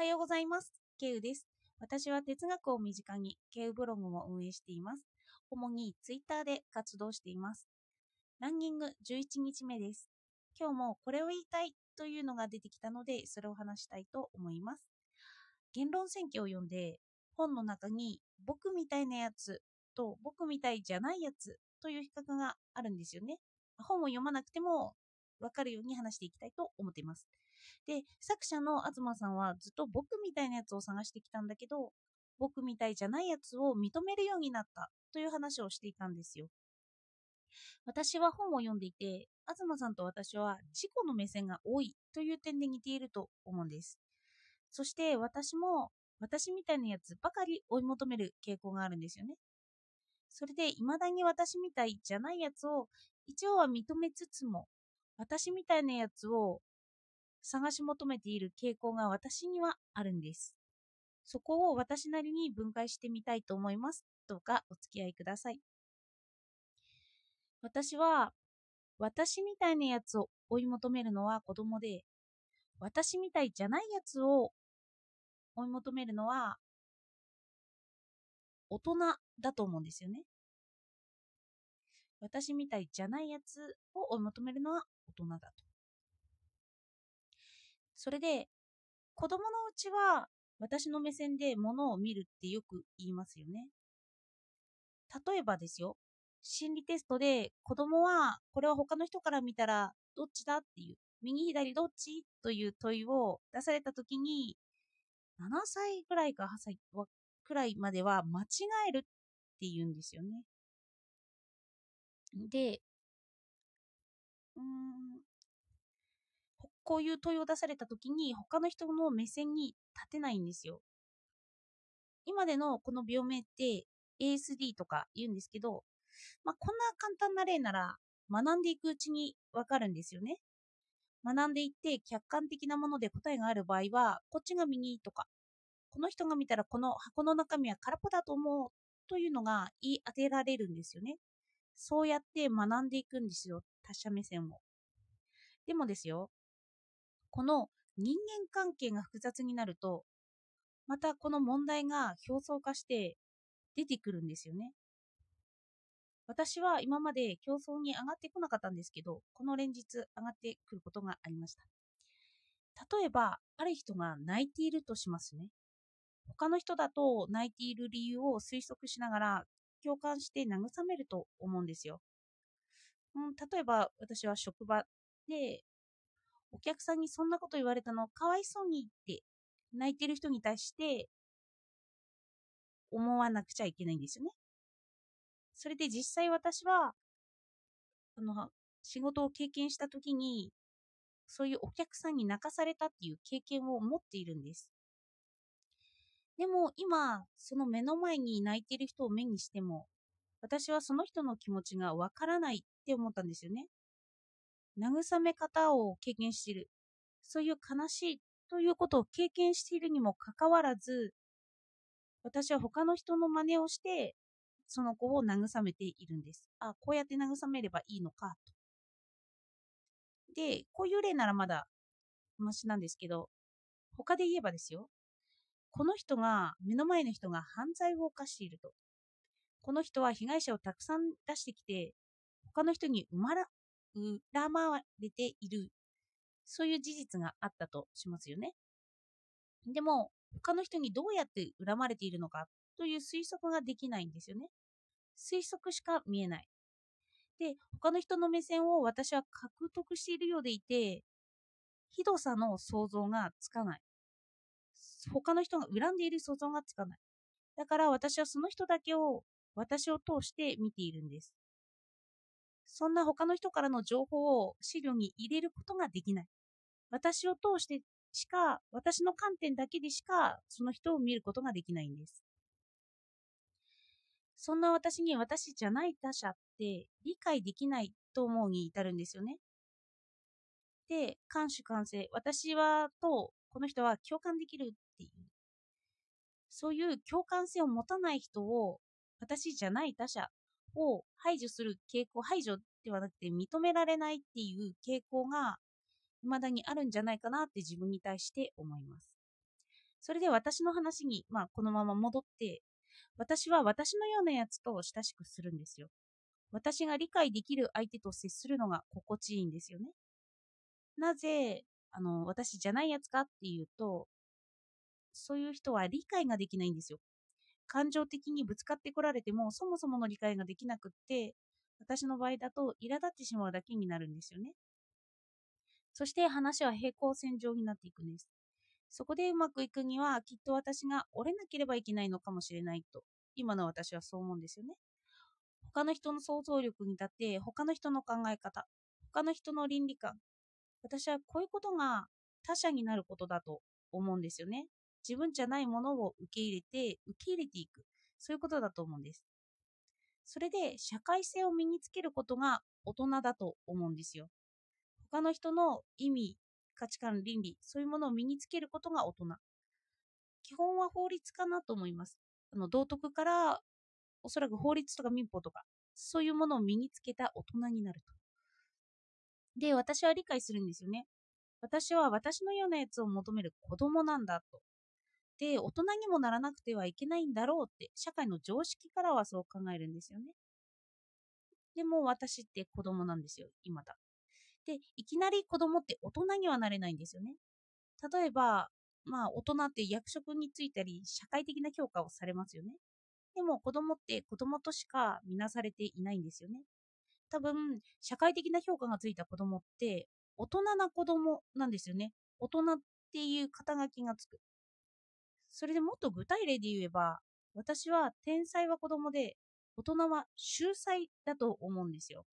はようございます。ケウです。私は哲学を身近にケウブログも運営しています。主にツイッターで活動しています。ランニング11日目です。今日もこれを言いたいというのが出てきたので、それを話したいと思います。言論選挙を読んで、本の中に僕みたいなやつと僕みたいじゃないやつという比較があるんですよね。本を読まなくても分かるように話していきたいと思っています。で、作者の東さんはずっと僕みたいなやつを探してきたんだけど、僕みたいじゃないやつを認めるようになったという話をしていたんですよ。私は本を読んでいて、東さんと私は自己の目線が多いという点で似ていると思うんです。そして私も私みたいなやつばかり追い求める傾向があるんですよね。それで未だに私みたいじゃないやつを一応は認めつつも私みたいなやつを探し求めている傾向が私にはあるんです。そこを私なりに分解してみたいと思います。どうかお付き合いください。私は、私みたいなやつを追い求めるのは子供で、私みたいじゃないやつを追い求めるのは大人だと思うんですよね。私みたいじゃないやつを追い求めるのは大人だと。それで、子供のうちは私の目線で物を見るってよく言いますよね。例えばですよ、心理テストで子供はこれは他の人から見たらどっちだっていう、右左どっちという問いを出された時に、7歳ぐらいか8歳くらいまでは間違えるって言うんですよね。で、うーん、こういう問いを出された時に他の人の目線に立てないんですよ。今でのこの病名って ASD とか言うんですけど、まあ、こんな簡単な例なら学んでいくうちにわかるんですよね。学んでいって客観的なもので答えがある場合は、こっちが右とか、この人が見たらこの箱の中身は空っぽだと思うというのが言い当てられるんですよね。そうやって学んでいくんですよ。他者目線を。でもですよ、この人間関係が複雑になると、またこの問題が表層化して出てくるんですよね。私は今まで競争に上がってこなかったんですけど、この連日上がってくることがありました。例えば、ある人が泣いているとしますね。他の人だと泣いている理由を推測しながら共感して慰めると思うんですよ。うん、例えば私は職場でお客さんにそんなこと言われたのかわいそうにって泣いてる人に対して思わなくちゃいけないんですよね。それで実際私はあの仕事を経験した時にそういうお客さんに泣かされたっていう経験を持っているんです。でも今その目の前に泣いている人を目にしても私はその人の気持ちがわからないって思ったんですよね。慰め方を経験している。そういう悲しいということを経験しているにもかかわらず、私は他の人の真似をして、その子を慰めているんです。あ、こうやって慰めればいいのかと。で、こういう例ならまだマシなんですけど、他で言えばですよ。この人が、目の前の人が犯罪を犯していると。この人は被害者をたくさん出してきて、他の人に恨まれている、そういう事実があったとしますよね。でも、他の人にどうやって恨まれているのかという推測ができないんですよね。推測しか見えない。で、他の人の目線を私は獲得しているようでいて、ひどさの想像がつかない。他の人が恨んでいる想像がつかない。だから私はその人だけを私を通して見ているんです。そんな他の人からの情報を資料に入れることができない。私を通してしか、私の観点だけでしか、その人を見ることができないんです。そんな私に私じゃない他者って理解できないと思うに至るんですよね。で、監守完成。私はと、この人は共感できるっていう。そういう共感性を持たない人を、私じゃない他者を排除する傾向、排除ではなくて認められないっていう傾向が未だにあるんじゃないかなって自分に対して思います。それで私の話に、まあ、このまま戻って、私は私のようなやつと親しくするんですよ。私が理解できる相手と接するのが心地いいんですよね。なぜ、あの、私じゃないやつかっていうと、そういう人は理解ができないんですよ。感情的にぶつかってこられても、そもそもの理解ができなくって、私の場合だと苛立ってしまうだけになるんですよね。そして話は平行線上になっていくんです。そこでうまくいくには、きっと私が折れなければいけないのかもしれないと、今の私はそう思うんですよね。他の人の想像力に立って、他の人の考え方、他の人の倫理観、私はこういうことが他者になることだと思うんですよね。自分じゃないものを受け入れて、受け入れていく。そういうことだと思うんです。それで、社会性を身につけることが大人だと思うんですよ。他の人の意味、価値観、倫理、そういうものを身につけることが大人。基本は法律かなと思います。あの道徳からおそらく法律とか民法とか、そういうものを身につけた大人になると。で、私は理解するんですよね。私は私のようなやつを求める子供なんだと。で、大人にもならなくてはいけないんだろうって、社会の常識からはそう考えるんですよね。でも私って子供なんですよ、今だ。で、いきなり子供って大人にはなれないんですよね。例えば、まあ大人って役職に就いたり、社会的な評価をされますよね。でも子供って子供としか見なされていないんですよね。多分、社会的な評価がついた子供って、大人な子供なんですよね。大人っていう肩書きがつく。それでもっと具体例で言えば、私は天才は子供で、大人は秀才だと思うんですよ。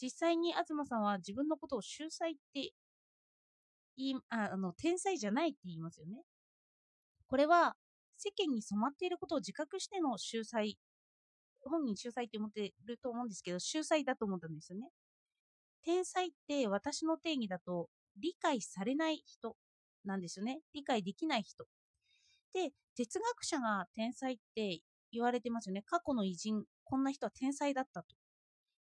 実際に東さんは自分のことを秀才って言い、ああの、天才じゃないって言いますよね。これは世間に染まっていることを自覚しての秀才、本人秀才って思ってると思うんですけど、秀才だと思ったんですよね。天才って私の定義だと理解されない人なんですよね。理解できない人。で、哲学者が天才って言われてますよね。過去の偉人、こんな人は天才だったと。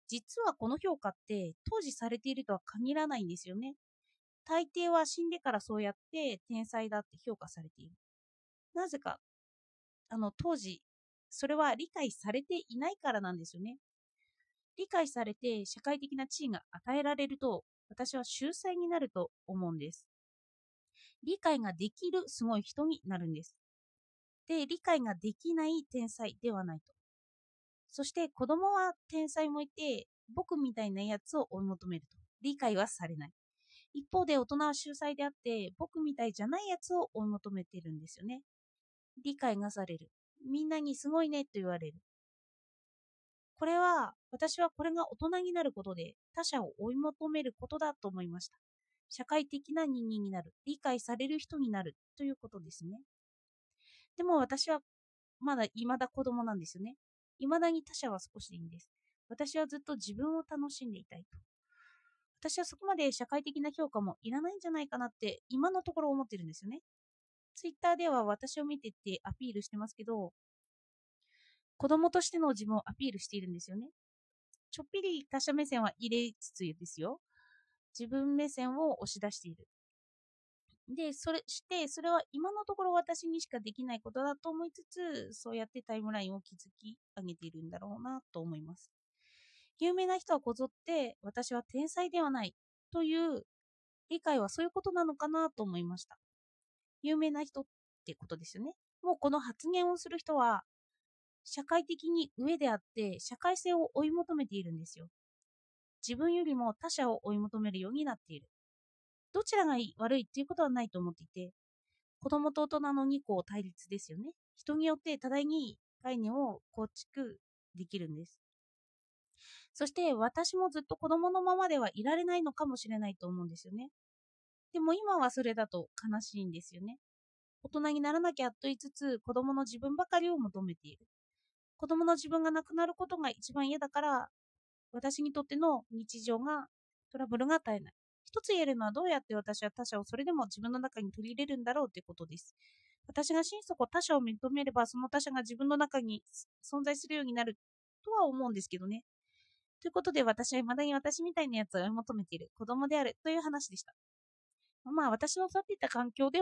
実はこの評価って当時されているとは限らないんですよね。大抵は死んでからそうやって天才だって評価されている。なぜか、あの、当時、それは理解されていないからなんですよね。理解されて社会的な地位が与えられると、私は秀才になると思うんです。理解ができるすごい人になるんです。で、理解ができない天才ではないと。そして子供は天才もいて、僕みたいなやつを追い求めると。理解はされない。一方で大人は秀才であって、僕みたいじゃないやつを追い求めてるんですよね。理解がされる。みんなにすごいねと言われる。これは、私はこれが大人になることで他者を追い求めることだと思いました。社会的な人間になる。理解される人になるということですね。でも私はまだ未だ子供なんですよね。未だに他者は少しでいいんです。私はずっと自分を楽しんでいたいと。私はそこまで社会的な評価もいらないんじゃないかなって今のところ思ってるんですよね。ツイッターでは私を見てってアピールしてますけど、子供としての自分をアピールしているんですよね。ちょっぴり他者目線は入れつつですよ。自分目線を押し出している。で、それして、それは今のところ私にしかできないことだと思いつつ、そうやってタイムラインを築き上げているんだろうなと思います。有名な人はこぞって、私は天才ではないという理解はそういうことなのかなと思いました。有名な人ってことですよね。もうこの発言をする人は、社会的に上であって、社会性を追い求めているんですよ。自分よりも他者を追い求めるようになっている。どちらがいい悪いっていうことはないと思っていて、子供と大人の2個対立ですよね。人によって多大に概念を構築できるんです。そして私もずっと子供のままではいられないのかもしれないと思うんですよね。でも今はそれだと悲しいんですよね。大人にならなきゃと言いつつ子供の自分ばかりを求めている。子供の自分がなくなることが一番嫌だから私にとっての日常がトラブルが絶えない。一つ言えるのはどうやって私は他者をそれでも自分の中に取り入れるんだろうということです。私が心底他者を認めればその他者が自分の中に存在するようになるとは思うんですけどね。ということで私は未だに私みたいなやつを追い求めている子供であるという話でした。まあ私の育てた環境では